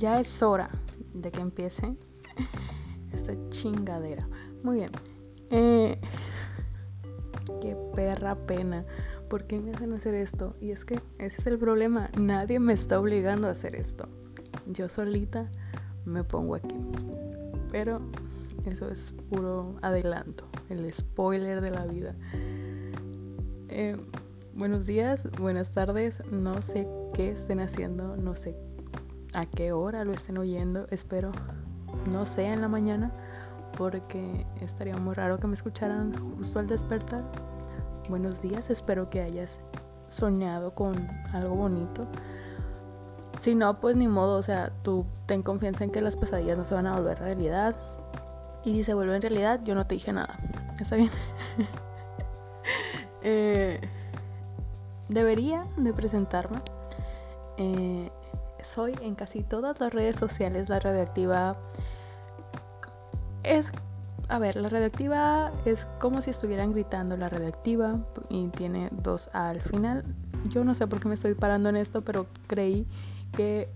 ya es hora de que empiece esta chingadera. Muy bien. Eh, qué perra pena. ¿Por qué me hacen hacer esto? Y es que ese es el problema. Nadie me está obligando a hacer esto. Yo solita me pongo aquí. Pero eso es puro adelanto. El spoiler de la vida. Eh, buenos días, buenas tardes. No sé qué estén haciendo. No sé a qué hora lo estén oyendo. Espero no sea en la mañana porque estaría muy raro que me escucharan justo al despertar. Buenos días, espero que hayas soñado con algo bonito. Si no, pues ni modo, o sea, tú ten confianza en que las pesadillas no se van a volver realidad. Y si se vuelven realidad, yo no te dije nada. ¿Está bien? eh, debería de presentarme. Eh, soy en casi todas las redes sociales la radioactiva. Es, a ver, la radioactiva es como si estuvieran gritando la radioactiva y tiene dos A al final. Yo no sé por qué me estoy parando en esto, pero creí que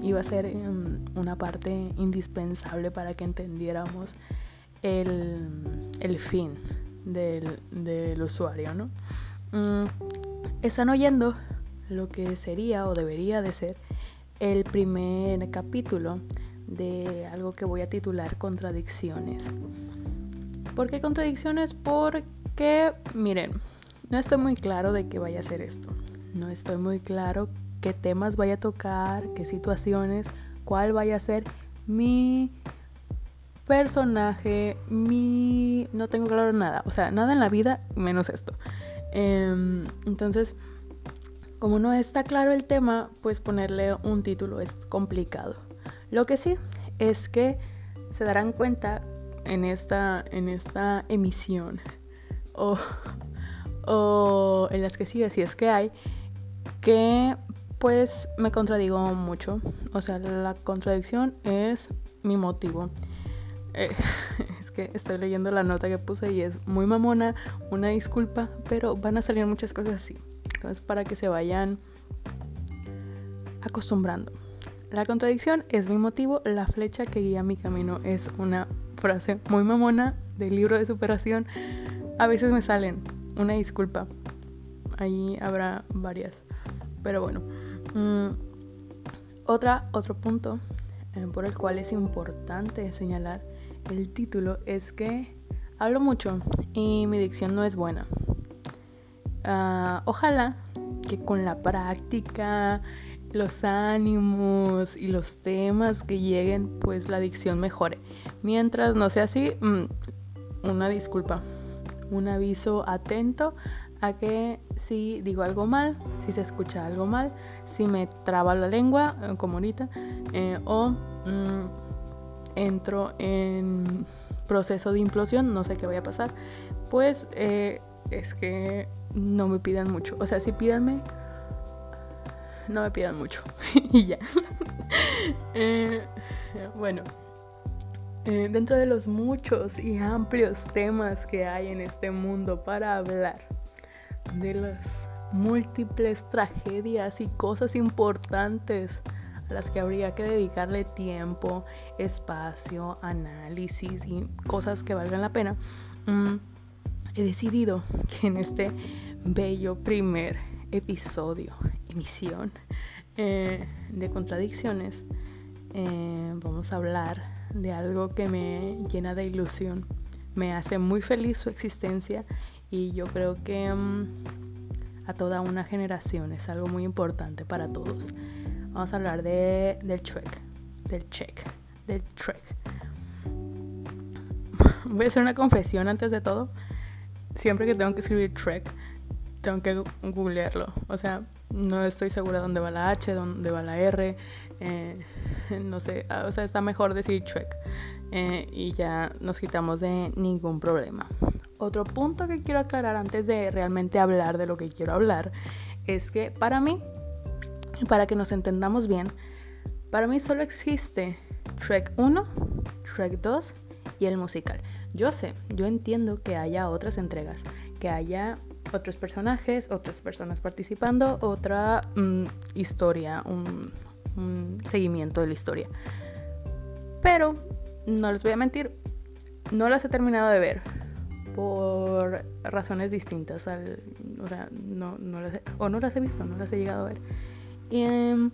iba a ser um, una parte indispensable para que entendiéramos el, el fin del, del, usuario, ¿no? Mm, están oyendo lo que sería o debería de ser el primer capítulo de algo que voy a titular Contradicciones. ¿Por qué contradicciones? Porque, miren, no estoy muy claro de qué vaya a ser esto. No estoy muy claro qué temas vaya a tocar, qué situaciones, cuál vaya a ser mi personaje, mi... No tengo claro nada. O sea, nada en la vida menos esto. Eh, entonces, como no está claro el tema, pues ponerle un título es complicado. Lo que sí es que se darán cuenta en esta, en esta emisión o, o en las que sigue, si es que hay, que pues me contradigo mucho. O sea, la contradicción es mi motivo. Eh, es que estoy leyendo la nota que puse y es muy mamona, una disculpa, pero van a salir muchas cosas así. Entonces, para que se vayan acostumbrando. La contradicción es mi motivo, la flecha que guía mi camino es una frase muy mamona del libro de superación. A veces me salen, una disculpa. Ahí habrá varias. Pero bueno. Mm, otra, otro punto eh, por el cual es importante señalar el título es que hablo mucho y mi dicción no es buena. Uh, ojalá que con la práctica, los ánimos y los temas que lleguen, pues la dicción mejore. Mientras no sea así, mmm, una disculpa, un aviso atento a que si digo algo mal, si se escucha algo mal, si me traba la lengua, eh, como ahorita, eh, o mmm, entro en proceso de implosión, no sé qué vaya a pasar, pues eh, es que no me pidan mucho. O sea, si pídanme, no me pidan mucho. y ya. eh, bueno, eh, dentro de los muchos y amplios temas que hay en este mundo para hablar de las múltiples tragedias y cosas importantes a las que habría que dedicarle tiempo, espacio, análisis y cosas que valgan la pena. Mmm, he decidido que en este bello primer episodio, emisión eh, de contradicciones, eh, vamos a hablar de algo que me llena de ilusión. Me hace muy feliz su existencia y yo creo que um, a toda una generación es algo muy importante para todos. Vamos a hablar de, del Trek, del check, del Trek. Voy a hacer una confesión antes de todo siempre que tengo que escribir Trek, tengo que googlearlo. O sea, no estoy segura dónde va la H, dónde va la R. Eh, no sé, ah, o sea, está mejor decir Trek. Eh, y ya nos quitamos de ningún problema. Otro punto que quiero aclarar antes de realmente hablar de lo que quiero hablar es que para mí, para que nos entendamos bien, para mí solo existe Trek 1, Trek 2 y el musical. Yo sé, yo entiendo que haya otras entregas, que haya otros personajes, otras personas participando, otra mmm, historia, un, seguimiento de la historia. Pero, no les voy a mentir, no las he terminado de ver por razones distintas al, o sea, no, no las he, o no las he visto, no las he llegado a ver. Em,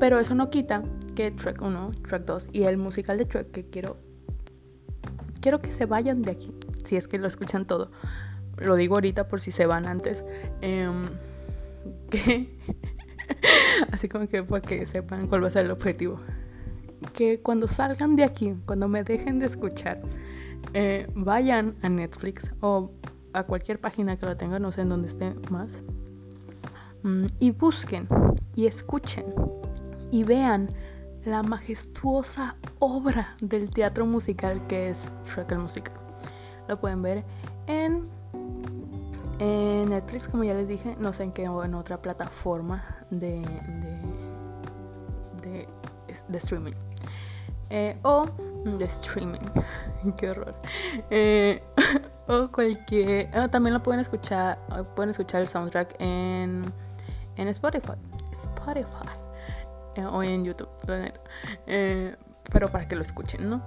pero eso no quita que track 1, track 2 y el musical de track que quiero quiero que se vayan de aquí, si es que lo escuchan todo. Lo digo ahorita por si se van antes. Em, así como que para que sepan cuál va a ser el objetivo. Que cuando salgan de aquí, cuando me dejen de escuchar, eh, vayan a Netflix o a cualquier página que lo tenga, no sé en dónde esté más, mm, y busquen y escuchen y vean la majestuosa obra del teatro musical que es Shrek el musical. Lo pueden ver en, en Netflix, como ya les dije, no sé en qué o en otra plataforma de, de, streaming. Eh, o de streaming, qué horror. Eh, o cualquier. Ah, también lo pueden escuchar. Pueden escuchar el soundtrack en, en Spotify. Spotify. Eh, o en YouTube, eh, pero para que lo escuchen, ¿no?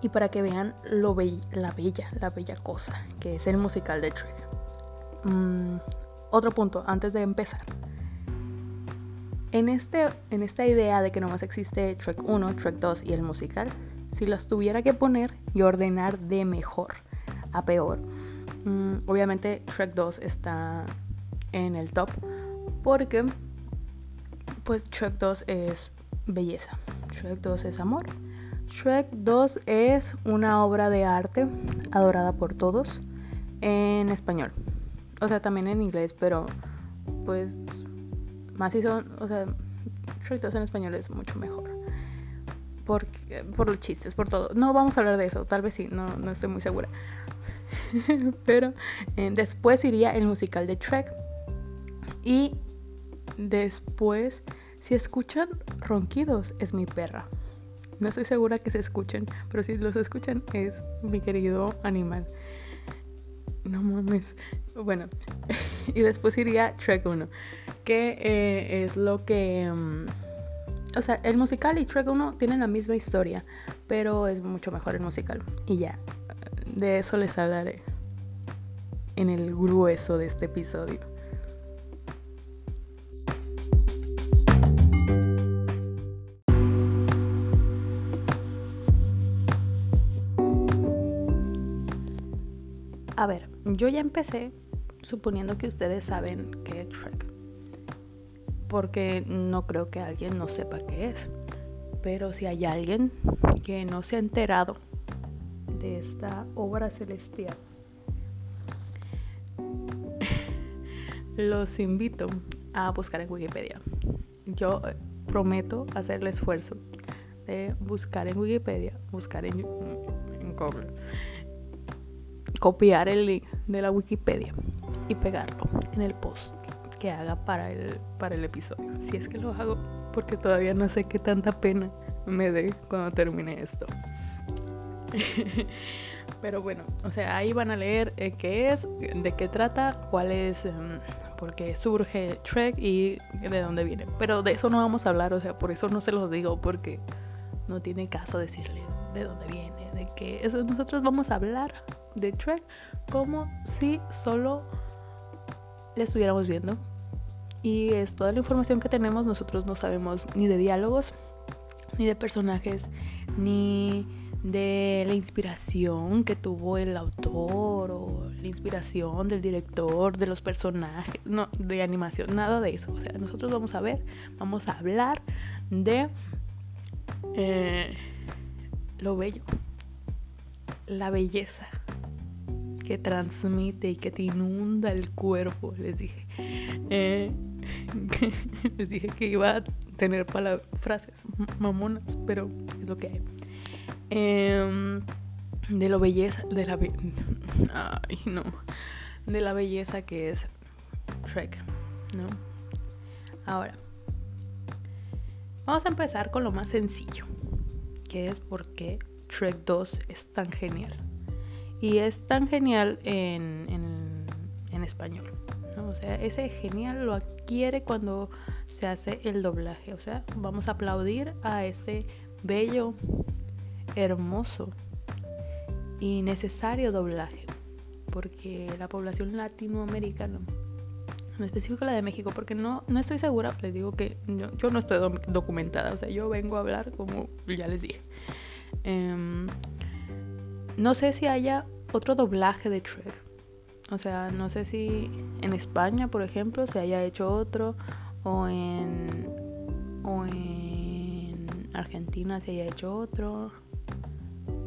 Y para que vean lo la bella, la bella cosa que es el musical de Trek. Mm, otro punto, antes de empezar. En, este, en esta idea de que nomás existe Trek 1, Trek 2 y el musical, si los tuviera que poner y ordenar de mejor a peor, mm, obviamente Trek 2 está en el top porque pues Shrek 2 es belleza. Shrek 2 es amor. Shrek 2 es una obra de arte adorada por todos en español. O sea, también en inglés, pero pues más si son, o sea, Shrek 2 en español es mucho mejor. Por, por los chistes, por todo. No vamos a hablar de eso, tal vez sí, no, no estoy muy segura. pero eh, después iría el musical de Shrek. Y Después, si escuchan ronquidos, es mi perra. No estoy segura que se escuchen, pero si los escuchan es mi querido animal. No mames. Bueno, y después iría Trek 1, que eh, es lo que... Mm, o sea, el musical y Trek 1 tienen la misma historia, pero es mucho mejor el musical. Y ya, de eso les hablaré en el grueso de este episodio. Yo ya empecé suponiendo que ustedes saben qué es Shrek. Porque no creo que alguien no sepa qué es. Pero si hay alguien que no se ha enterado de esta obra celestial, los invito a buscar en Wikipedia. Yo prometo hacer el esfuerzo de buscar en Wikipedia, buscar en, en Google copiar el link de la Wikipedia y pegarlo en el post que haga para el, para el episodio. Si es que lo hago, porque todavía no sé qué tanta pena me dé cuando termine esto. Pero bueno, o sea, ahí van a leer eh, qué es, de qué trata, cuál es, em, por qué surge Trek y de dónde viene. Pero de eso no vamos a hablar, o sea, por eso no se los digo, porque no tiene caso decirles de dónde viene, de qué. Nosotros vamos a hablar de Trek como si solo le estuviéramos viendo. Y es toda la información que tenemos, nosotros no sabemos ni de diálogos, ni de personajes, ni de la inspiración que tuvo el autor o la inspiración del director, de los personajes, no, de animación, nada de eso. O sea, nosotros vamos a ver, vamos a hablar de eh, lo bello, la belleza que transmite y que te inunda el cuerpo, les dije. Eh, les dije que iba a tener frases mamonas, pero es lo que hay. Em, de lo belleza, de la ay no, de la belleza que es Shrek, ¿no? Ahora, vamos a empezar con lo más sencillo, que es por qué Shrek 2 es tan genial. Y es tan genial en, en, español. O sea, ese genial lo adquiere cuando se hace el doblaje. O sea, vamos a aplaudir a ese bello, hermoso y necesario doblaje. Porque la población latinoamericana, en específico la de México, porque no, no estoy segura, les digo que yo, no estoy documentada, o sea, yo vengo a hablar como ya les dije. Em, no sé si haya otro doblaje de Shrek. O sea, no sé si en España, por ejemplo, se haya hecho otro o en o en Argentina se haya hecho otro.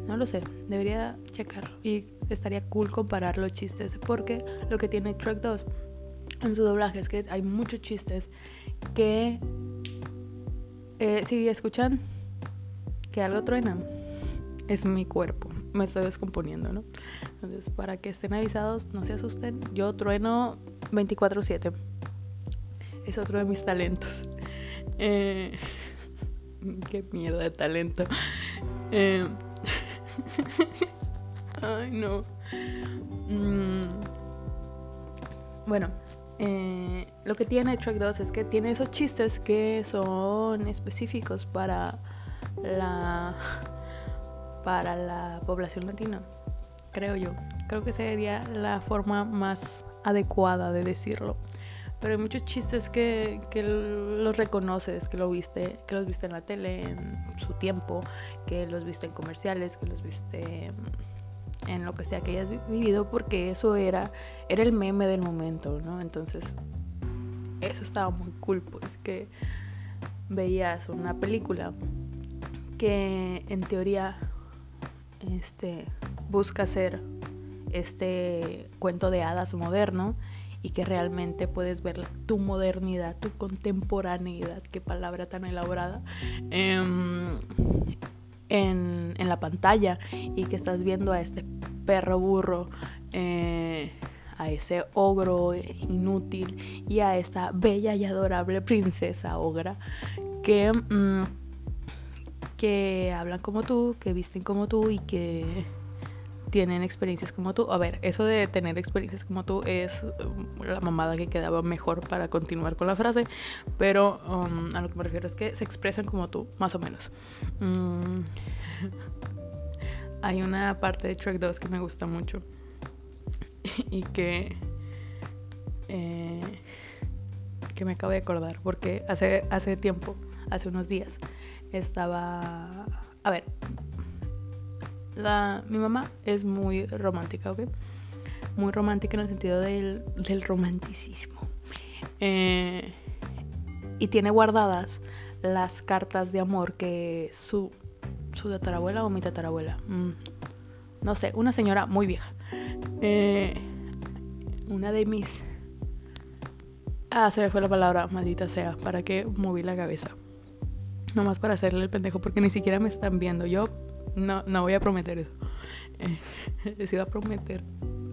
No lo sé, debería checarlo y estaría cool comparar los chistes porque lo que tiene Shrek 2 en su doblaje es que hay muchos chistes que eh, si escuchan que algo truena es mi cuerpo me estoy descomponiendo, ¿no? Entonces, para que estén avisados, no se asusten. Yo trueno 24/7. Es otro de mis talentos. Eh, qué mierda de talento. Eh, ay, no. Mm, bueno, eh, lo que tiene Track 2 es que tiene esos chistes que son específicos para la para la población latina, creo yo. Creo que sería la forma más adecuada de decirlo. Pero hay muchos chistes que, los reconoces, que lo viste, que los viste en la tele en su tiempo, que los viste en comerciales, que los viste en lo que sea que hayas vivido, porque eso era, era el meme del momento, ¿no? Entonces, eso estaba muy cool, pues que veías una película que en teoría este, busca ser este cuento de hadas moderno y que realmente puedes ver tu modernidad, tu contemporaneidad, qué palabra tan elaborada, em, en, la pantalla y que estás viendo a este perro burro, eh, a ese ogro inútil y a esta bella y adorable princesa ogra que... Mm, que hablan como tú, que visten como tú y que tienen experiencias como tú. A ver, eso de tener experiencias como tú es um, la mamada que quedaba mejor para continuar con la frase, pero um, a lo que me refiero es que se expresan como tú, más o menos. Mm, hay una parte de Track 2 que me gusta mucho y que eh, que me acabo de acordar porque hace hace tiempo, hace unos días estaba... A ver, la, mi mamá es muy romántica, ¿ok? Muy romántica en el sentido del, del romanticismo. Eh, y tiene guardadas las cartas de amor que su, su tatarabuela o mi tatarabuela, mm, no sé, una señora muy vieja. Eh, una de mis... Ah, se me fue la palabra, maldita sea, para que moví la cabeza nomás para hacerle el pendejo porque ni siquiera me están viendo. Yo no, no voy a prometer eso. les iba a prometer.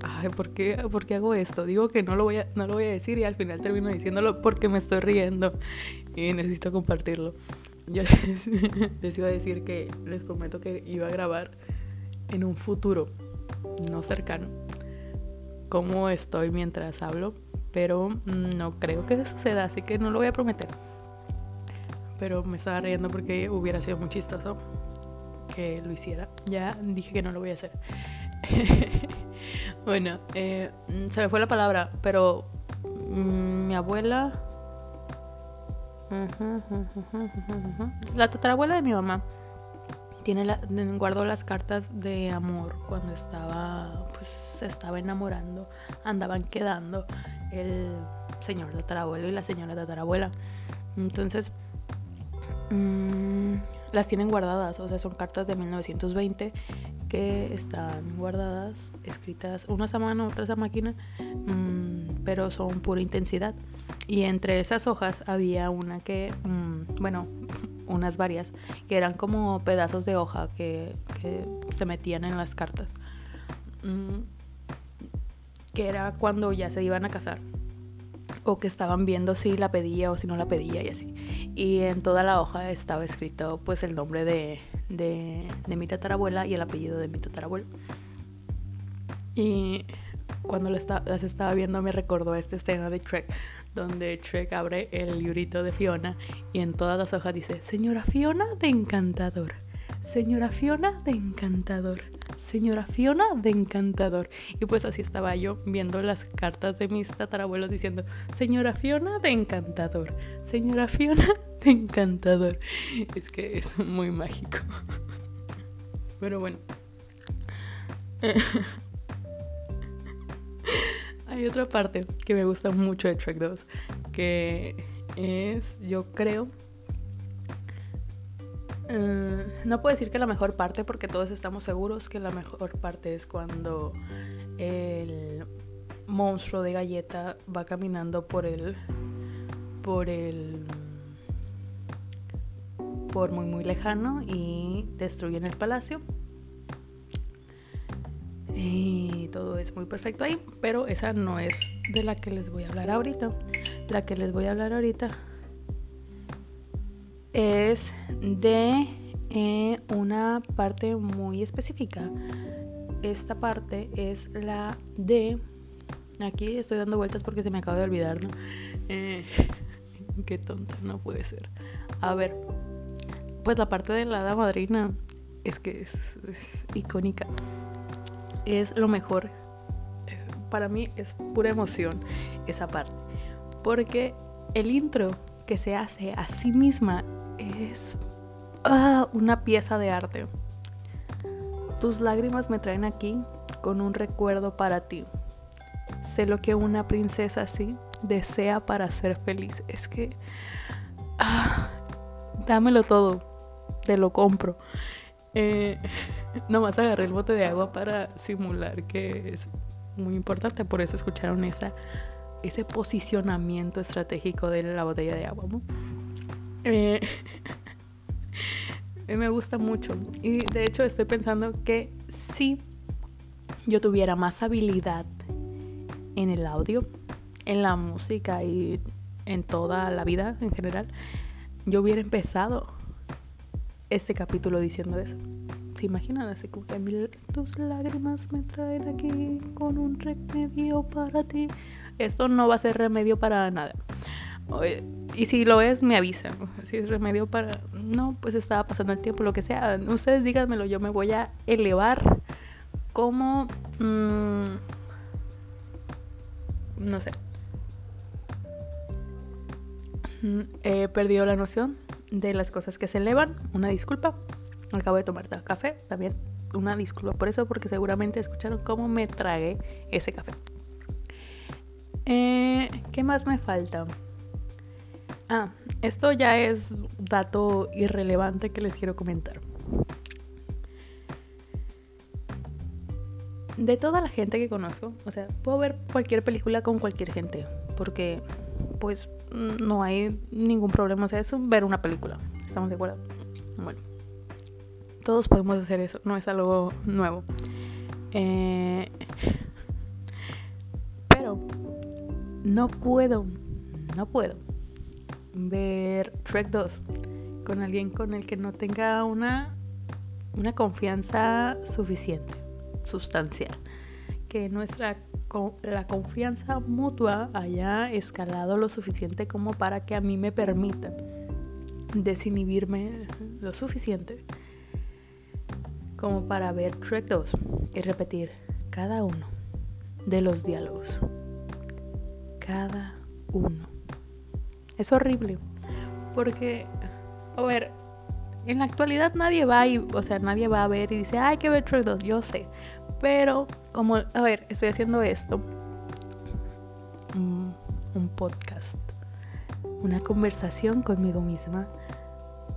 Ay, ¿por qué, ¿por hago esto? Digo que no lo, voy a, no lo voy a decir y al final termino diciéndolo porque me estoy riendo y necesito compartirlo. Yo les, les iba a decir que les prometo que iba a grabar en un futuro no cercano cómo estoy mientras hablo, pero no creo que suceda, así que no lo voy a prometer pero me estaba riendo porque hubiera sido muy chistoso que lo hiciera. Ya dije que no lo voy a hacer. bueno, eh, se me fue la palabra, pero mm, mi abuela... La tatarabuela de mi mamá tiene la, guardó las cartas de amor cuando estaba, pues se estaba enamorando, andaban quedando el señor tatarabuelo y la señora tatarabuela. Entonces, Mm, las tienen guardadas, o sea, son cartas de 1920 que están guardadas, escritas unas a mano, otras a máquina, mm, pero son pura intensidad. Y entre esas hojas había una que, mm, bueno, unas varias, que eran como pedazos de hoja que, que se metían en las cartas. que era cuando ya se iban a casar o que estaban viendo si la pedía o si no la pedía y así. Y en toda la hoja estaba escrito pues el nombre de, de, mi tatarabuela y el apellido de mi tatarabuelo. Y cuando las estaba viendo me recordó esta escena de Trek, donde Trek abre el librito de Fiona y en todas las hojas dice, señora Fiona de encantador, señora Fiona de encantador, señora Fiona de encantador. Y pues así estaba yo viendo las cartas de mis tatarabuelos diciendo, señora Fiona de encantador, señora Fiona de encantador. Es que es muy mágico. Pero bueno. Hay otra parte que me gusta mucho de Trek 2, que es, yo creo, eh, no puedo decir que la mejor parte porque todos estamos seguros que la mejor parte es cuando el monstruo de galleta va caminando por el por el por muy muy lejano y destruyen el palacio. Y todo es muy perfecto ahí pero esa no es de la que les voy a hablar ahorita. La que les voy a hablar ahorita es de eh, una parte muy específica. Esta parte es la de... Aquí estoy dando vueltas porque se me acaba de olvidar, ¿no? Eh, qué tonta, no puede ser. A ver, pues la parte de la hada madrina es que es, icónica. Es lo mejor. Para mí es pura emoción esa parte. Porque el intro que se hace a sí misma es ah, una pieza de arte. Tus lágrimas me traen aquí con un recuerdo para ti. Sé lo que una princesa así desea para ser feliz. Es que... Ah, dámelo todo. Te lo compro. Eh, nomás agarré el bote de agua para simular que es muy importante. Por eso escucharon esa, ese posicionamiento estratégico de la botella de agua. ¿no? Eh, me gusta mucho. Y de hecho estoy pensando que si yo tuviera más habilidad en el audio, en la música y en toda la vida en general, yo hubiera empezado este capítulo diciendo eso. ¿Se imaginan así como que tus lágrimas me traen aquí con un remedio para ti? Esto no va a ser remedio para nada. Y si lo es, me avisan. Si es remedio para... No, pues estaba pasando el tiempo, lo que sea. Ustedes díganmelo, yo me voy a elevar como... Mm, no sé. Mm, he perdido la noción de las cosas que se elevan. Una disculpa. Acabo de tomar café. También una disculpa por eso, porque seguramente escucharon cómo me tragué ese café. Eh, ¿Qué más me falta? Ah, esto ya es dato irrelevante que les quiero comentar. De toda la gente que conozco, o sea, puedo ver cualquier película con cualquier gente, porque pues no hay ningún problema, o sea, es ver una película, ¿estamos de acuerdo? Bueno, todos podemos hacer eso, no es algo nuevo. Eh, pero no puedo, no puedo ver Trek 2 con alguien con el que no tenga una, una confianza suficiente, sustancial. Que nuestra la confianza mutua haya escalado lo suficiente como para que a mí me permita desinhibirme lo suficiente como para ver Trek 2 y repetir cada uno de los diálogos. Cada uno. Es horrible. Porque, a ver, en la actualidad nadie va y, o sea, nadie va a ver y dice, ay, que ver Trek 2, yo sé. Pero, como, a ver, estoy haciendo esto, un, podcast, una conversación conmigo misma,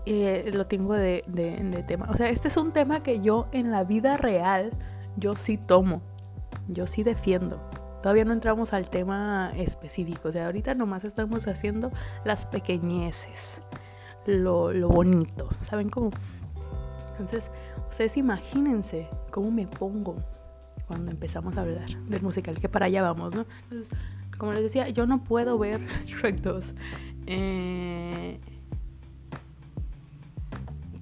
eh, lo tengo de, de tema. O sea, este es un tema que yo en la vida real, yo sí tomo, yo sí defiendo. Todavía no entramos al tema específico. O sea, ahorita nomás estamos haciendo las pequeñeces, lo, bonito. ¿Saben cómo? Entonces, ustedes imagínense cómo me pongo cuando empezamos a hablar del musical, que para allá vamos, ¿no? Entonces, como les decía, yo no puedo ver Shrek 2 eh,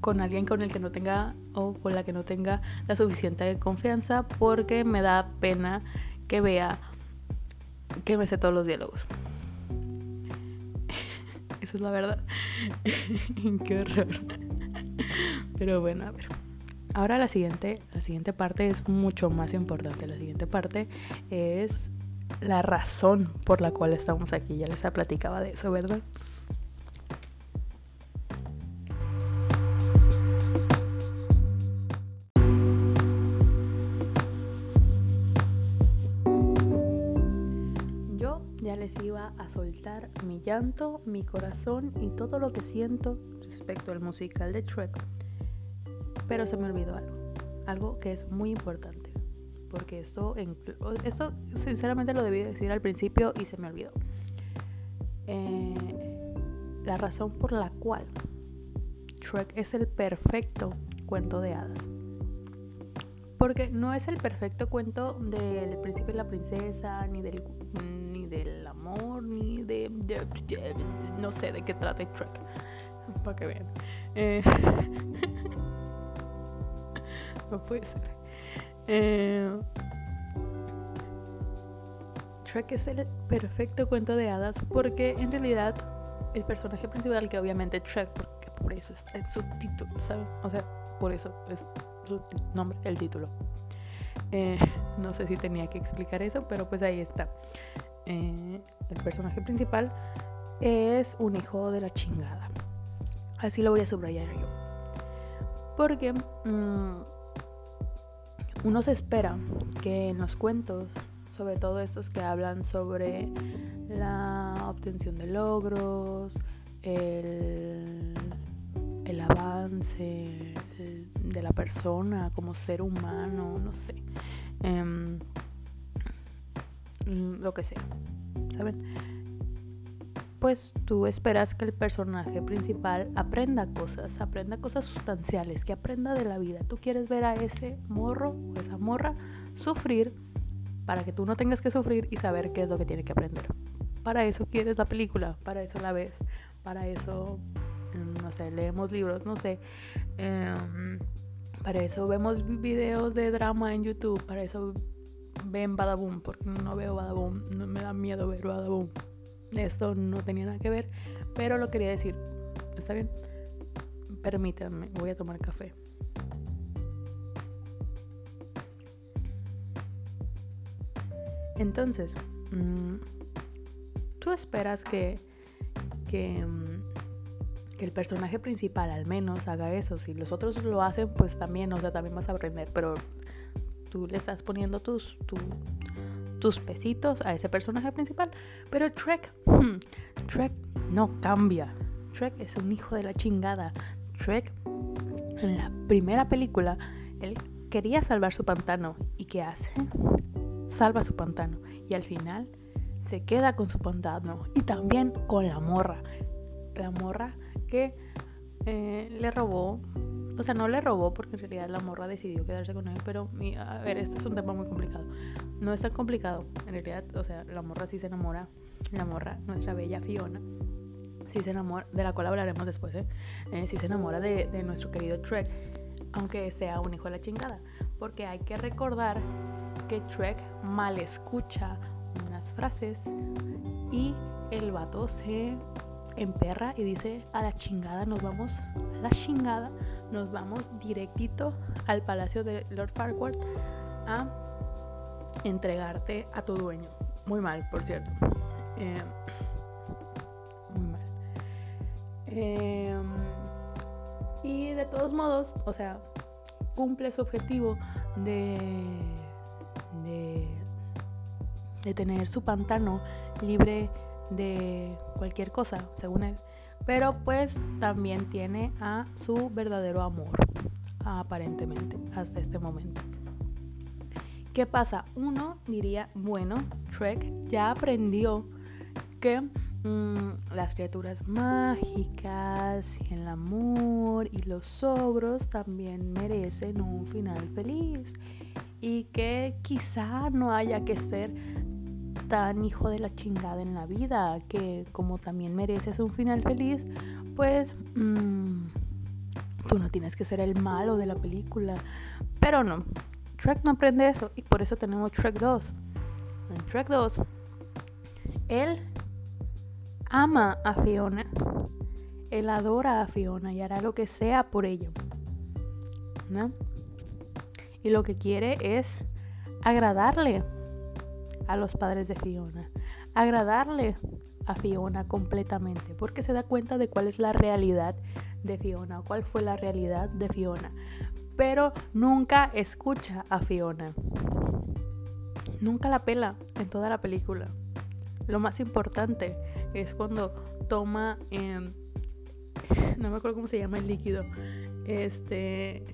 con alguien con el que no tenga o con la que no tenga la suficiente confianza porque me da pena que vea que me sé todos los diálogos. Esa es la verdad. Qué horror. Pero bueno, a ver. Ahora la siguiente, la siguiente parte es mucho más importante. La siguiente parte es la razón por la cual estamos aquí. Ya les platicaba de eso, ¿verdad? Ya les iba a soltar mi llanto, mi corazón y todo lo que siento respecto al musical de Trek. Pero se me olvidó algo, algo que es muy importante porque esto, esto sinceramente lo debí decir al principio y se me olvidó. Eh, la razón por la cual Shrek es el perfecto cuento de hadas. Porque no es el perfecto cuento del príncipe y la princesa, ni del, ni del ni de, No sé de qué trata Shrek. Para que vean. Eh, no puede ser. Eh, es el perfecto cuento de hadas porque en realidad el personaje principal, que obviamente Shrek, porque por eso es el subtítulo. O sea, por eso es nombre, el título. Eh, no sé si tenía que explicar eso, pero pues ahí está. Eh, el personaje principal es un hijo de la chingada. Así lo voy a subrayar yo. Porque mmm, uno se espera que en los cuentos, sobre todo estos que hablan sobre la obtención de logros, el, avance de la persona como ser humano, no sé, em, lo que sea, ¿saben? pues tú esperas que el personaje principal aprenda cosas, aprenda cosas sustanciales, que aprenda de la vida. Tú quieres ver a ese morro o esa morra sufrir para que tú no tengas que sufrir y saber qué es lo que tiene que aprender. Para eso quieres la película, para eso la ves, para eso, mm, no sé, leemos libros, no sé. Em, para eso vemos videos de drama en YouTube, para eso ven Badaboom, porque no veo Badaboom, no me da miedo ver Badaboom. Esto no tenía nada que ver, pero lo quería decir. ¿Está bien? Permítanme, voy a tomar café. Entonces, mm, tú esperas que, que, mm, que, el personaje principal al menos haga eso. Si los otros lo hacen, pues también, o sea, también vas a aprender. Pero le estás poniendo tus, tu, tus pesitos a ese personaje principal. Pero Trek, hmm, Trek no cambia. Trek es un hijo de la chingada. Trek, en la primera película, él quería salvar su pantano. ¿Y qué hace? Salva su pantano. Y al final se queda con su pantano. Y también con la morra. La morra que eh, le robó o sea, no le robó porque en realidad la morra decidió quedarse con él, pero a ver, esto es un tema muy complicado. No es tan complicado, en realidad, o sea, la morra sí se enamora, la morra, nuestra bella Fiona, sí se enamora, de la cual hablaremos después, ¿eh? eh sí se enamora de, de nuestro querido Trek, aunque sea un hijo de la chingada, porque hay que recordar que Trek mal escucha unas frases y el vato se emperra y dice a la chingada nos vamos, a la chingada nos vamos directito al palacio de Lord Farquhar a entregarte a tu dueño. Muy mal, por cierto. Eh, muy mal. Eh, y de todos modos, o sea, cumple su objetivo de, de, de tener su pantano libre de cualquier cosa, según él. Pero pues también tiene a su verdadero amor, aparentemente, hasta este momento. ¿Qué pasa? Uno diría, bueno, Trek ya aprendió que mm, las criaturas mágicas y el amor y los ogros también merecen un final feliz y que quizá no haya que ser tan hijo de la chingada en la vida, que como también mereces un final feliz, pues mm, tú no tienes que ser el malo de la película. Pero no, Trek no aprende eso y por eso tenemos Trek 2. en Shrek 2, él ama a Fiona. Él adora a Fiona y hará lo que sea por ello. ¿No? Y lo que quiere es agradarle a los padres de Fiona. Agradarle a Fiona completamente. Porque se da cuenta de cuál es la realidad de Fiona. Cuál fue la realidad de Fiona. Pero nunca escucha a Fiona. Nunca la pela en toda la película. Lo más importante es cuando toma, em, no me acuerdo cómo se llama el líquido, este,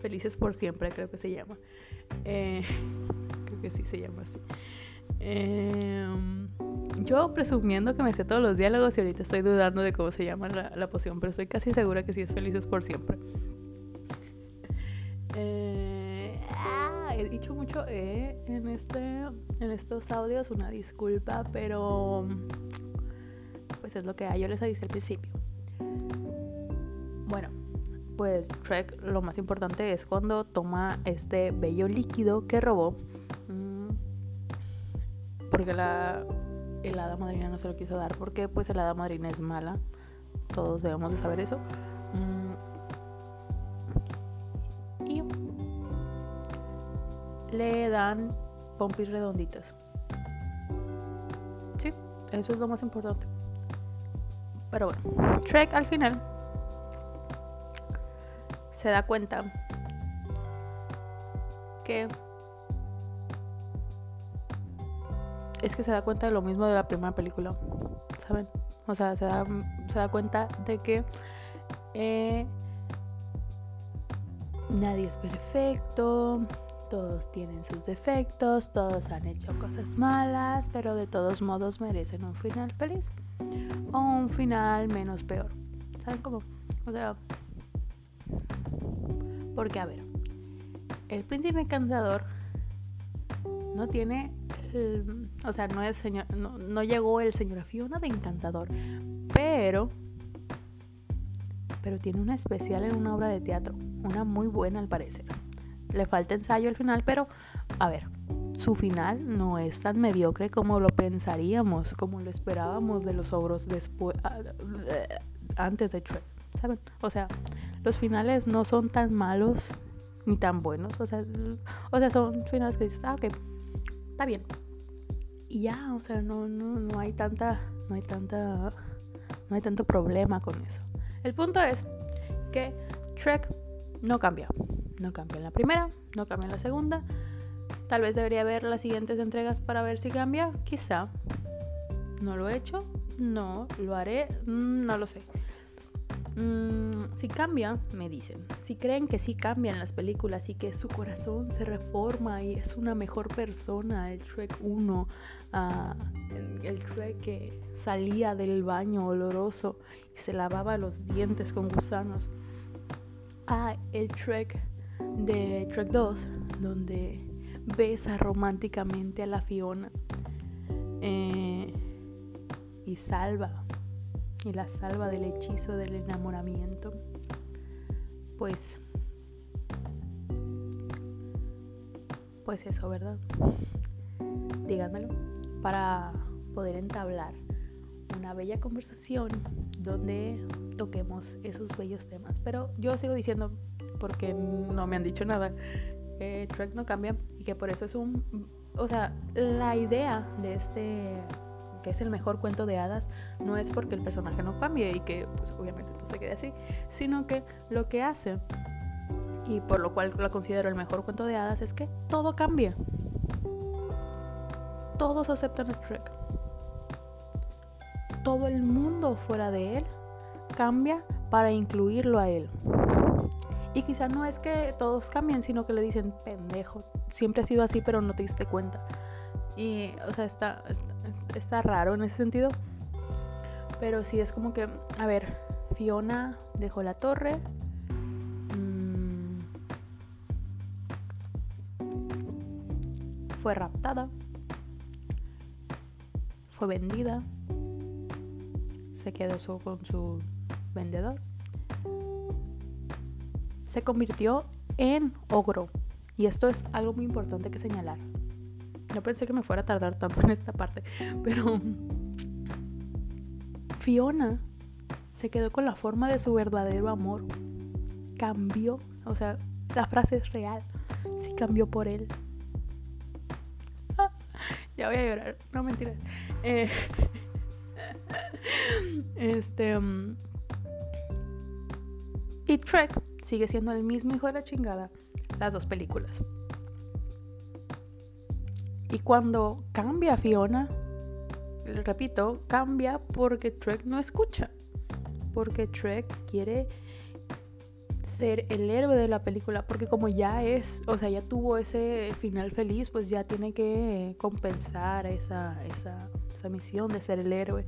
Felices por siempre creo que se llama. Eh, creo que sí se llama así. Em, yo presumiendo que me sé todos los diálogos y ahorita estoy dudando de cómo se llama la, poción, pero estoy casi segura que sí es Felices por siempre. he dicho mucho E en, este, en estos audios, una disculpa, pero pues es lo que yo les avisé al principio. Bueno, pues Trek lo más importante es cuando toma este bello líquido que robó, porque la helada madrina no se lo quiso dar, porque pues el hada madrina es mala, todos debemos de saber eso. le dan pompis redonditas. Sí, eso es lo más importante. Pero bueno, Trek al final se da cuenta que es que se da cuenta de lo mismo de la primera película, ¿saben? O sea, se da, se da cuenta de que eh, nadie es perfecto, todos tienen sus defectos, todos han hecho cosas malas, pero de todos modos merecen un final feliz o un final menos peor. ¿Saben cómo? O sea, porque a ver, el príncipe encantador no tiene, o sea, no es señor, no, llegó el señor Fiona de encantador, pero pero tiene una especial en una obra de teatro, una muy buena al parecer le falta ensayo al final, pero a ver, su final no es tan mediocre como lo pensaríamos, como lo esperábamos de los ogros después, ah, antes de Trek, ¿saben? O sea, los finales no son tan malos ni tan buenos, o sea, o sea son finales que dices, ah, ok, está bien. Y ya, o sea, no, no, no hay tanta, no hay tanta, no hay tanto problema con eso. El punto es que Trek no cambia. No cambia en la primera, no cambia en la segunda. Tal vez debería ver las siguientes entregas para ver si cambia. Quizá. No lo he hecho. No lo haré. Mm, no lo sé. Mm, si cambia, me dicen. Si creen que sí cambian las películas y que su corazón se reforma y es una mejor persona, el Trek 1, ah, el, el Trek que salía del baño oloroso y se lavaba los dientes con gusanos a el Trek de Trek 2, donde besa románticamente a la Fiona eh, y salva, y la salva del hechizo del enamoramiento. Pues, pues eso, ¿verdad? Díganmelo para poder entablar una bella conversación donde toquemos esos bellos temas. Pero yo sigo diciendo, porque no me han dicho nada, que Trek no cambia y que por eso es un... O sea, la idea de este que es el mejor cuento de hadas, no es porque el personaje no cambie y que pues obviamente todo se quede así, sino que lo que hace, y por lo cual lo considero el mejor cuento de hadas, es que todo cambia. Todos aceptan a Trek todo el mundo fuera de él cambia para incluirlo a él. Y quizá no es que todos cambien, sino que le dicen, pendejo, siempre ha sido así, pero no te diste cuenta. Y, o sea, está, raro en ese sentido. Pero sí es como que, a ver, Fiona dejó la torre. Mm, fue raptada. Fue vendida se quedó con su vendedor. Se convirtió en ogro. Y esto es algo muy importante que señalar. No pensé que me fuera a tardar tanto en esta parte, pero Fiona se quedó con la forma de su verdadero amor. Cambió, o sea, la frase es real. Sí cambió por él. Ya voy a llorar, no mentiras. Eh, este. Um, y Trek sigue siendo el mismo hijo de la chingada las dos películas. Y cuando cambia Fiona, repito, cambia porque Trek no escucha. Porque Trek quiere ser el héroe de la película. Porque como ya es, o sea, ya tuvo ese final feliz, pues ya tiene que compensar esa, esa, esa misión de ser el héroe.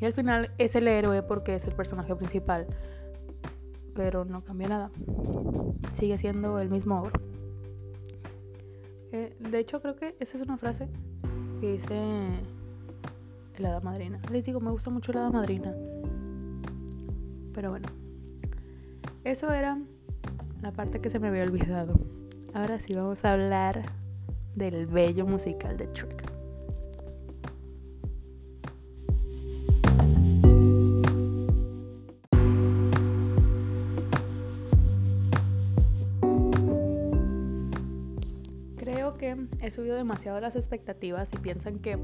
Y al final es el héroe porque es el personaje principal. Pero no cambia nada. Sigue siendo el mismo ogro. Eh, de hecho, creo que esa es una frase que dice el hada madrina. Les digo, me gusta mucho el hada madrina. Pero bueno, eso era la parte que se me había olvidado. Ahora sí vamos a hablar del bello musical de Trek. He subido demasiado las expectativas y piensan que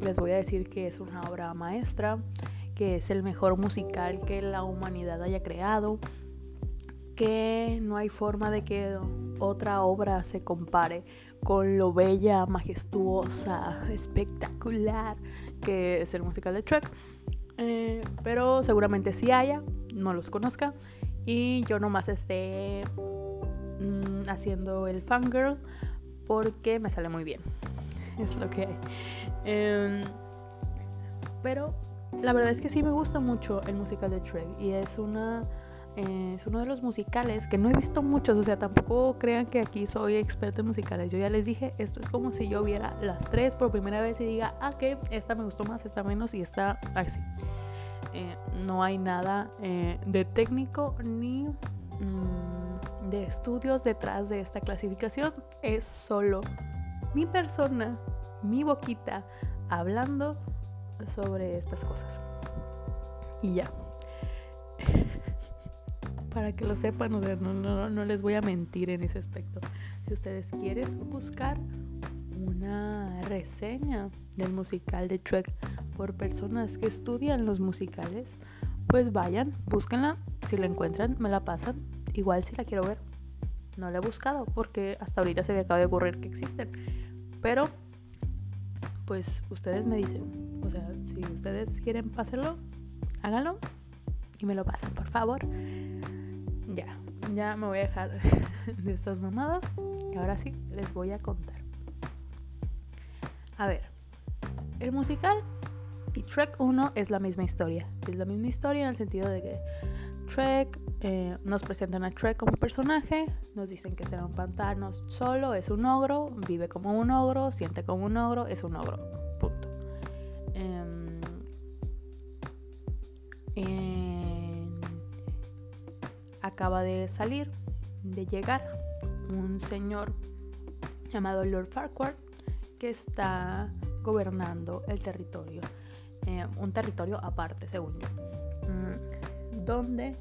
les voy a decir que es una obra maestra, que es el mejor musical que la humanidad haya creado, que no hay forma de que otra obra se compare con lo bella, majestuosa, espectacular que es el musical de Trek. Eh, pero seguramente sí haya, no los conozca y yo nomás esté mm, haciendo el fangirl porque me sale muy bien. Es lo que hay. Em, pero la verdad es que sí me gusta mucho el musical de Trek y es una eh, es uno de los musicales que no he visto muchos, o sea, tampoco crean que aquí soy experta en musicales. Yo ya les dije, esto es como si yo viera las tres por primera vez y diga, ah, que esta me gustó más, esta menos y esta así. Eh, no hay nada eh, de técnico ni Mm, de estudios detrás de esta clasificación. Es solo mi persona, mi boquita, hablando sobre estas cosas. Y ya. Para que lo sepan, no, no, no les voy a mentir en ese aspecto. Si ustedes quieren buscar una reseña del musical de Trek por personas que estudian los musicales, pues vayan, búsquenla. Si la encuentran, me la pasan. Igual si la quiero ver. No la he buscado porque hasta ahorita se me acaba de ocurrir que existen. Pero, pues ustedes me dicen. O sea, si ustedes quieren pasarlo, háganlo y me lo pasan, por favor. Ya, ya me voy a dejar de estas mamadas. Y ahora sí, les voy a contar. A ver, el musical y Trek 1 es la misma historia. Es la misma historia en el sentido de que Trek eh, nos presentan a Trek como personaje, nos dicen que será un pantano solo, es un ogro, vive como un ogro, siente como un ogro, es un ogro. Punto. Em, acaba de salir, de llegar, un señor llamado Lord Farquhar que está gobernando el territorio eh, un territorio aparte, según yo, mm, donde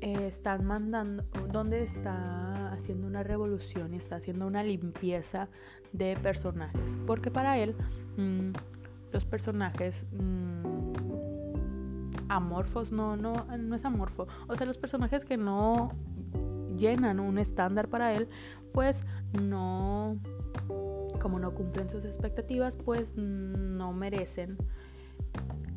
eh, están mandando, donde está haciendo una revolución y está haciendo una limpieza de personajes, porque para él mm, los personajes mm, amorfos no, no, no es amorfo, o sea, los personajes que no llenan un estándar para él, pues no como no cumplen sus expectativas, pues no merecen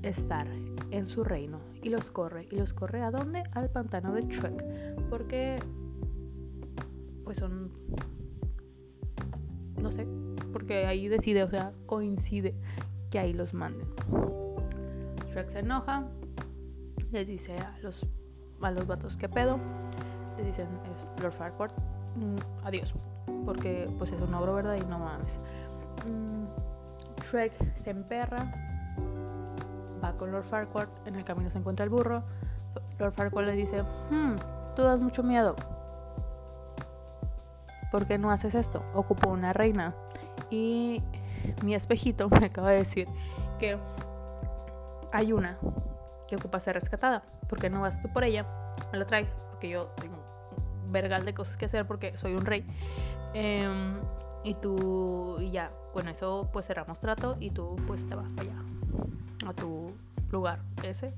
estar en su reino y los corre. ¿Y los corre a dónde? Al pantano de Trek. Porque pues son no sé, porque ahí decide, o sea, coincide que ahí los manden. Shrek se enoja, les dice a los a los vatos que pedo, les dicen es Lord Farquhar, mm, adiós porque pues es un ogro, ¿verdad? Y no mames. Mm, Shrek se emperra, va con Lord Farquaad, en el camino se encuentra el burro. Lord Farquaad le dice, hmm, tú das mucho miedo. ¿Por qué no haces esto? Ocupo una reina. Y mi espejito me acaba de decir que hay una que ocupa ser rescatada. ¿Por qué no vas tú por ella? Me la traes, porque yo tengo un vergal de cosas que hacer porque soy un rey. Em, y tú, y ya, con eso pues cerramos trato y tú pues te vas para allá, a tu lugar ese.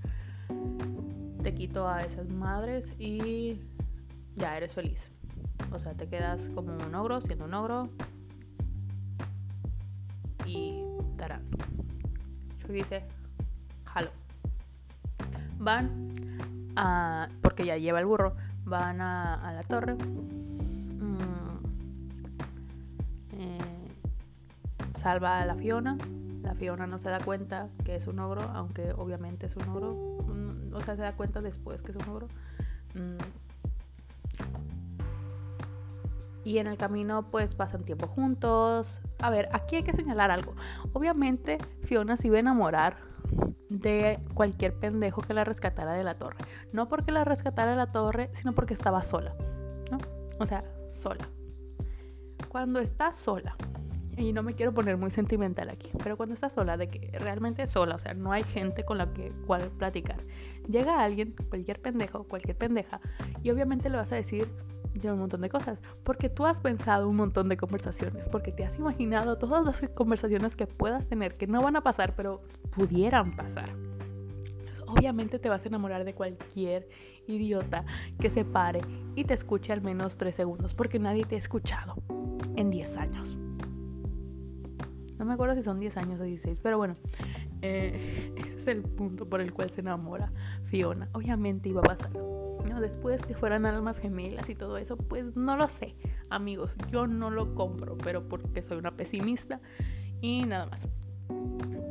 Te quito a esas madres y ya eres feliz. O sea, te quedas como un ogro, siendo un ogro. Y tarán. Yo dice, jalo. Van a. Porque ya lleva el burro. Van a, la torre. Salva a la Fiona. La Fiona no se da cuenta que es un ogro, aunque obviamente es un ogro. Mm, o sea, se da cuenta después que es un ogro. Mm, y en el camino pues pasan tiempo juntos. A ver, aquí hay que señalar algo. Obviamente Fiona se iba a enamorar de cualquier pendejo que la rescatara de la torre. No porque la rescatara de la torre, sino porque estaba sola. ¿no? O sea, sola. Cuando estás sola, y no me quiero poner muy sentimental aquí, pero cuando estás sola, de que realmente sola, o sea, no hay gente con la que cual platicar. Llega alguien, cualquier pendejo, cualquier pendeja, y obviamente le vas a decir ya un montón de cosas, porque tú has pensado un montón de conversaciones, porque te has imaginado todas las conversaciones que puedas tener, que no van a pasar, pero pudieran pasar. obviamente te vas a enamorar de cualquier idiota que se pare y te escuche al menos 3 segundos, porque nadie te ha escuchado en 10 años. No me acuerdo si son 10 años o 16, pero bueno, eh, ese es el punto por el cual se enamora Fiona. Obviamente iba a pasar. Después que fueran almas gemelas y todo eso, pues no lo sé, amigos, yo no lo compro, pero porque soy una pesimista y nada más.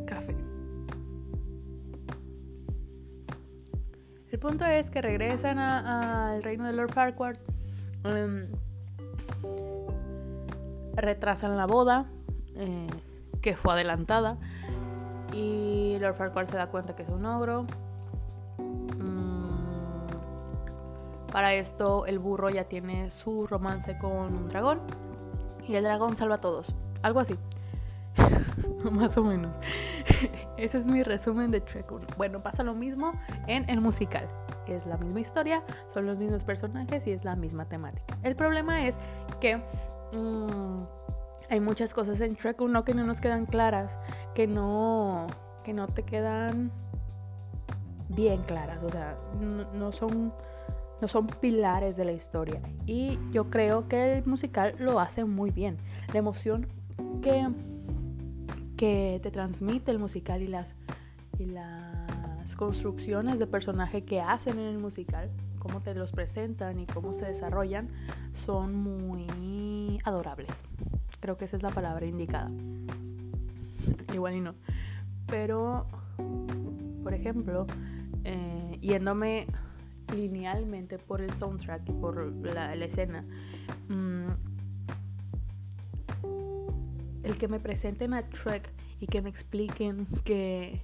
Café. El punto es que regresan al reino de Lord Farquhar. Em, retrasan la boda, eh, que fue adelantada. Y Lord Farquhar se da cuenta que es un ogro. Para esto el burro ya tiene su romance con un dragón y el dragón salva a todos. Algo así. Más o menos. Ese es mi resumen de Trek 1. Bueno, pasa lo mismo en el musical. Es la misma historia, son los mismos personajes y es la misma temática. El problema es que mm, hay muchas cosas en Trek 1 que no nos quedan claras, que no, que no te quedan bien claras. O sea, no son no son pilares de la historia. Y yo creo que el musical lo hace muy bien. La emoción que, que te transmite el musical y las, y las construcciones de personaje que hacen en el musical, cómo te los presentan y cómo se desarrollan, son muy adorables. Creo que esa es la palabra indicada. Igual y no. Pero, por ejemplo, eh, yéndome linealmente por el soundtrack y por la, escena. Mm, el que me presenten a Trek y que me expliquen que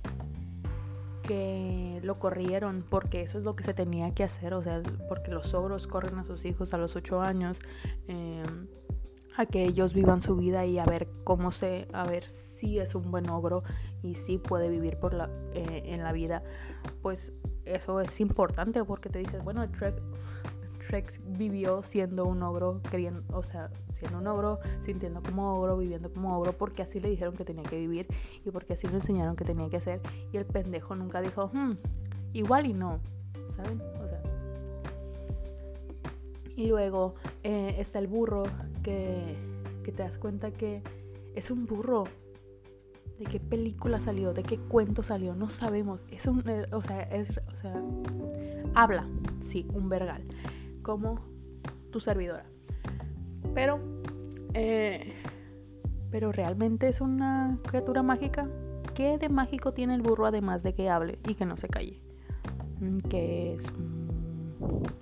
que lo corrieron porque eso es lo que se tenía que hacer, o sea, porque los ogros corren a sus hijos a los 8 años, em, a que ellos vivan su vida y a ver cómo se, a ver si es un buen ogro y si puede vivir por la, eh, en la vida, pues eso es importante porque te dices, bueno, Trek, Trek vivió siendo un ogro, queriendo, o sea, siendo un ogro, sintiendo como ogro, viviendo como ogro, porque así le dijeron que tenía que vivir y porque así le enseñaron que tenía que hacer. Y el pendejo nunca dijo, hmm, igual y no, ¿saben? O sea. Y luego eh, está el burro que, que te das cuenta que es un burro de qué película salió, de qué cuento salió, no sabemos. Es un, eh, o sea, es, o sea, habla, sí, un vergal, como tu servidora. Pero, eh, pero realmente es una criatura mágica. ¿Qué de mágico tiene el burro además de que hable y que no se calle? Mm, que es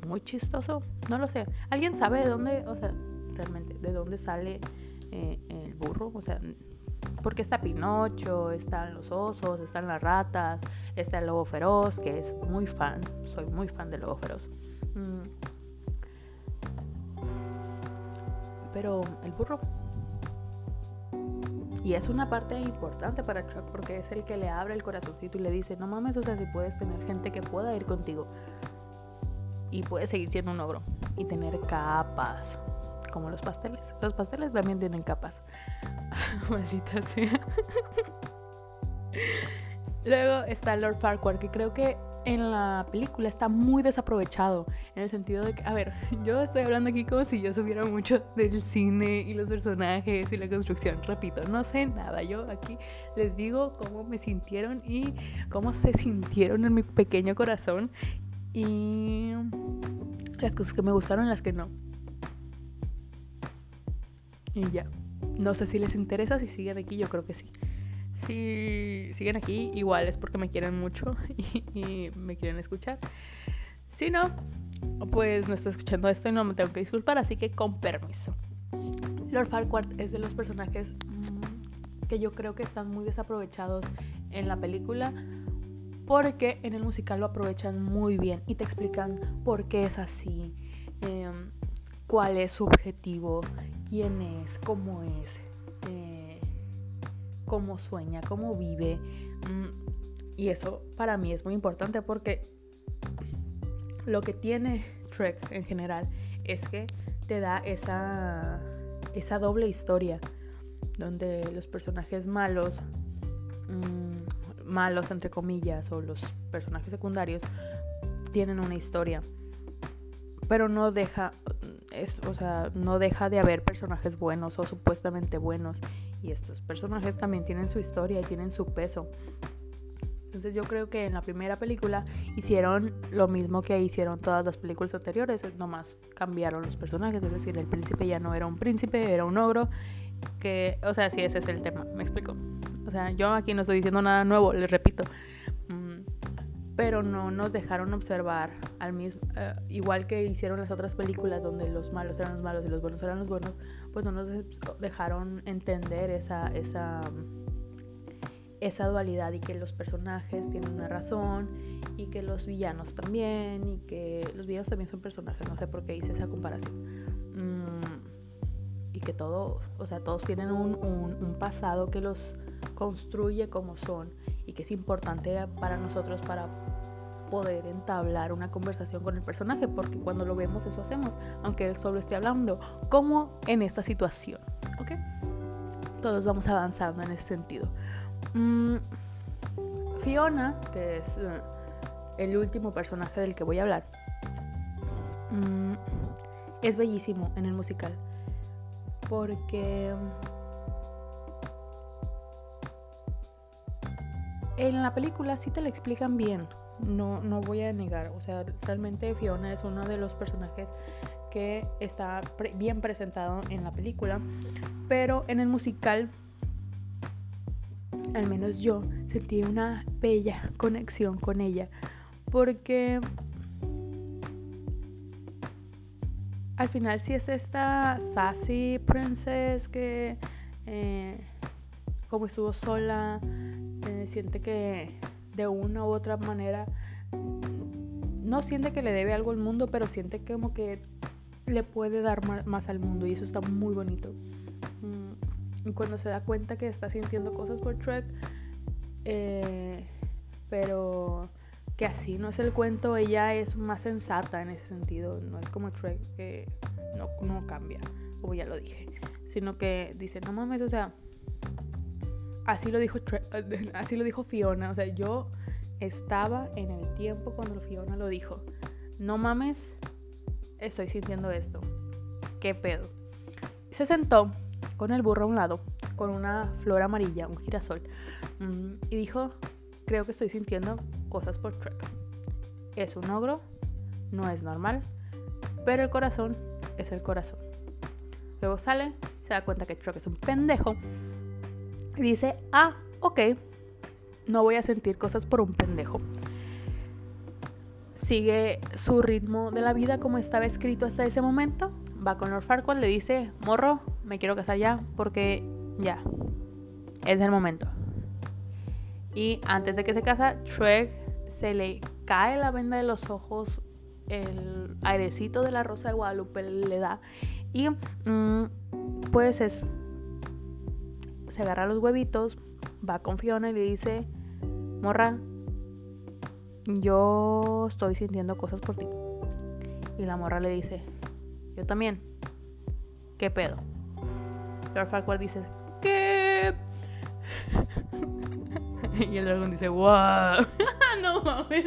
muy chistoso, no lo sé. ¿Alguien sabe de dónde, o sea, realmente, de dónde sale eh, el burro? O sea, porque está Pinocho, están los osos, están las ratas, está el lobo feroz, que es muy fan, soy muy fan del lobo feroz. Mm. Pero el burro. Y es una parte importante para Chuck porque es el que le abre el corazoncito y le dice, no mames, o sea, si puedes tener gente que pueda ir contigo y puedes seguir siendo un ogro y tener capas, como los pasteles. Los pasteles también tienen capas. Maldita sea. Luego está Lord Farquhar, que creo que en la película está muy desaprovechado. En el sentido de que, a ver, yo estoy hablando aquí como si yo supiera mucho del cine y los personajes y la construcción. Repito, no sé nada. Yo aquí les digo cómo me sintieron y cómo se sintieron en mi pequeño corazón. Y las cosas que me gustaron las que no. Y ya. No sé si les interesa, si siguen aquí, yo creo que sí si siguen aquí, igual es porque me quieren mucho y, me quieren escuchar. Si no, pues no estoy escuchando esto y no me tengo que disculpar, así que con permiso. Lord Farquaad es de los personajes mm, que yo creo que están muy desaprovechados en la película porque en el musical lo aprovechan muy bien y te explican por qué es así, em, cuál es su objetivo, quién es, cómo es, cómo sueña, cómo vive. Mm, y eso para mí es muy importante porque lo que tiene Trek en general es que te da esa, esa doble historia donde los personajes malos, mm, malos entre comillas, o los personajes secundarios, tienen una historia. Pero no deja, es, o sea, no deja de haber personajes buenos o supuestamente buenos y estos personajes también tienen su historia y tienen su peso. Entonces yo creo que en la primera película hicieron lo mismo que hicieron todas las películas anteriores, nomás cambiaron los personajes, es decir, el príncipe ya no era un príncipe, era un ogro, que, o sea, sí, ese es el tema, me explico. O sea, yo aquí no estoy diciendo nada nuevo, les repito, pero no nos dejaron observar al mismo, eh, igual que hicieron las otras películas donde los malos eran los malos y los buenos eran los buenos, pues no nos dejaron entender esa, esa, esa dualidad y que los personajes tienen una razón y que los villanos también y que los villanos también son personajes, no sé por qué hice esa comparación. Que todo, o sea, todos tienen un, un pasado que los construye como son y que es importante para nosotros para poder entablar una conversación con el personaje, porque cuando lo vemos eso hacemos, aunque él solo esté hablando, como en esta situación, ¿ok? Todos vamos avanzando en ese sentido. Mm, Fiona, que es eh, el último personaje del que voy a hablar, mm, es bellísimo en el musical, porque En la película sí te la explican bien, no, no voy a negar, o sea, realmente Fiona es uno de los personajes que está bien presentado en la película, pero en el musical, al menos yo, sentí una bella conexión con ella, porque al final sí es esta sassy princess que eh, como estuvo sola, siente que de una u otra manera no siente que le debe algo al mundo, pero siente como que le puede dar más al mundo y eso está muy bonito. Mm, y cuando se da cuenta que está sintiendo cosas por Trek, eh, pero que así no es el cuento, ella es más sensata en ese sentido, no es como Trek que no, no cambia, como ya lo dije, sino que dice, no mames, o sea, así lo dijo, así lo dijo Fiona. O sea, yo estaba en el tiempo cuando Fiona lo dijo. No mames, estoy sintiendo esto. ¿Qué pedo? Se sentó con el burro a un lado, con una flor amarilla, un girasol, mm, y dijo, creo que estoy sintiendo cosas por Trek. Es un ogro, no es normal, pero el corazón es el corazón. Luego sale, se da cuenta que Trek es un pendejo dice, ah, ok, no voy a sentir cosas por un pendejo. Sigue su ritmo de la vida como estaba escrito hasta ese momento. Va con Lord Farquaad, le dice, morro, me quiero casar ya porque ya, es el momento. Y antes de que se casa, Trek se le cae la venda de los ojos, el airecito de la rosa de Guadalupe le da. Y mm, pues es se agarra los huevitos, va con Fiona y le dice, morra, yo estoy sintiendo cosas por ti. Y la morra le dice, yo también. ¿Qué pedo? Lord Farquaad dice, ¿qué? y el dragón dice, wow. no mames.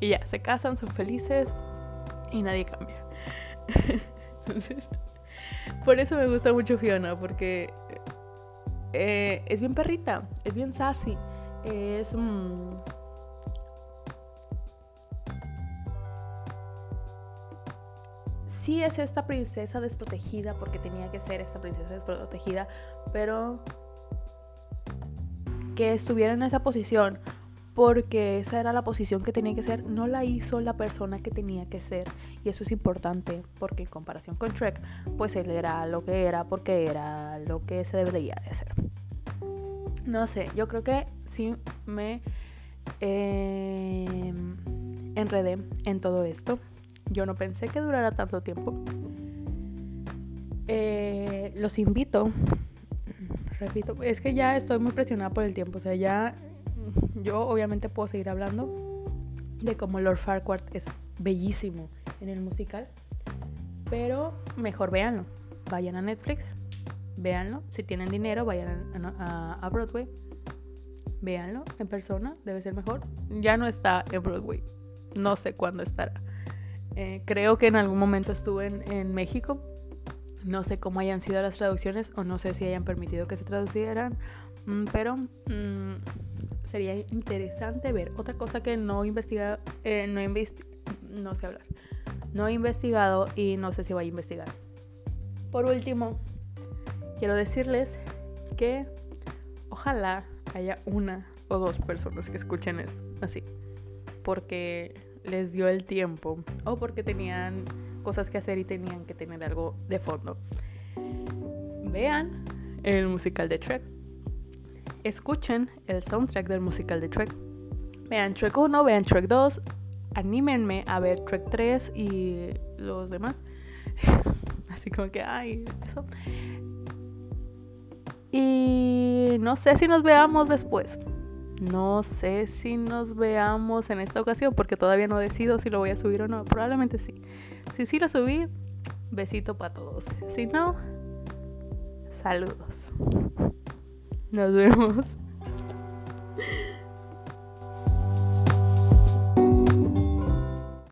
y ya, se casan, son felices y nadie cambia. Entonces, por eso me gusta mucho Fiona, porque eh, es bien perrita, es bien sassy, es... Mm, sí es esta princesa desprotegida porque tenía que ser esta princesa desprotegida, pero que estuviera en esa posición porque esa era la posición que tenía que ser, no la hizo la persona que tenía que ser. Y eso es importante porque en comparación con Shrek, pues él era lo que era porque era lo que se debería de hacer. No sé, yo creo que sí me eh, enredé en todo esto. Yo no pensé que durara tanto tiempo. Eh, los invito. Repito, es que ya estoy muy presionada por el tiempo. O sea, ya yo obviamente puedo seguir hablando de cómo Lord Farquaad es bellísimo en el musical. Pero mejor véanlo. Vayan a Netflix. Véanlo. Si tienen dinero, vayan a Broadway. Véanlo en persona. Debe ser mejor. Ya no está en Broadway. No sé cuándo estará. Eh, creo que en algún momento estuve en, México. No sé cómo hayan sido las traducciones o no sé si hayan permitido que se traducieran, mm, pero mm, sería interesante ver. Otra cosa que no investiga, eh, no, no sé hablar, no he investigado y no sé si voy a investigar. Por último, quiero decirles que ojalá haya una o dos personas que escuchen esto así, porque les dio el tiempo o porque tenían cosas que hacer y tenían que tener algo de fondo. Vean el musical de Trek. Escuchen el soundtrack del musical de Trek. Vean Trek 1, vean Trek 2. Anímenme a ver Trek 3 y los demás. Así como que, ay, eso. Y no sé si nos veamos después. No sé si nos veamos en esta ocasión porque todavía no decido si lo voy a subir o no. Probablemente sí. Si sí lo subí, besito para todos. Si no, saludos. Nos vemos.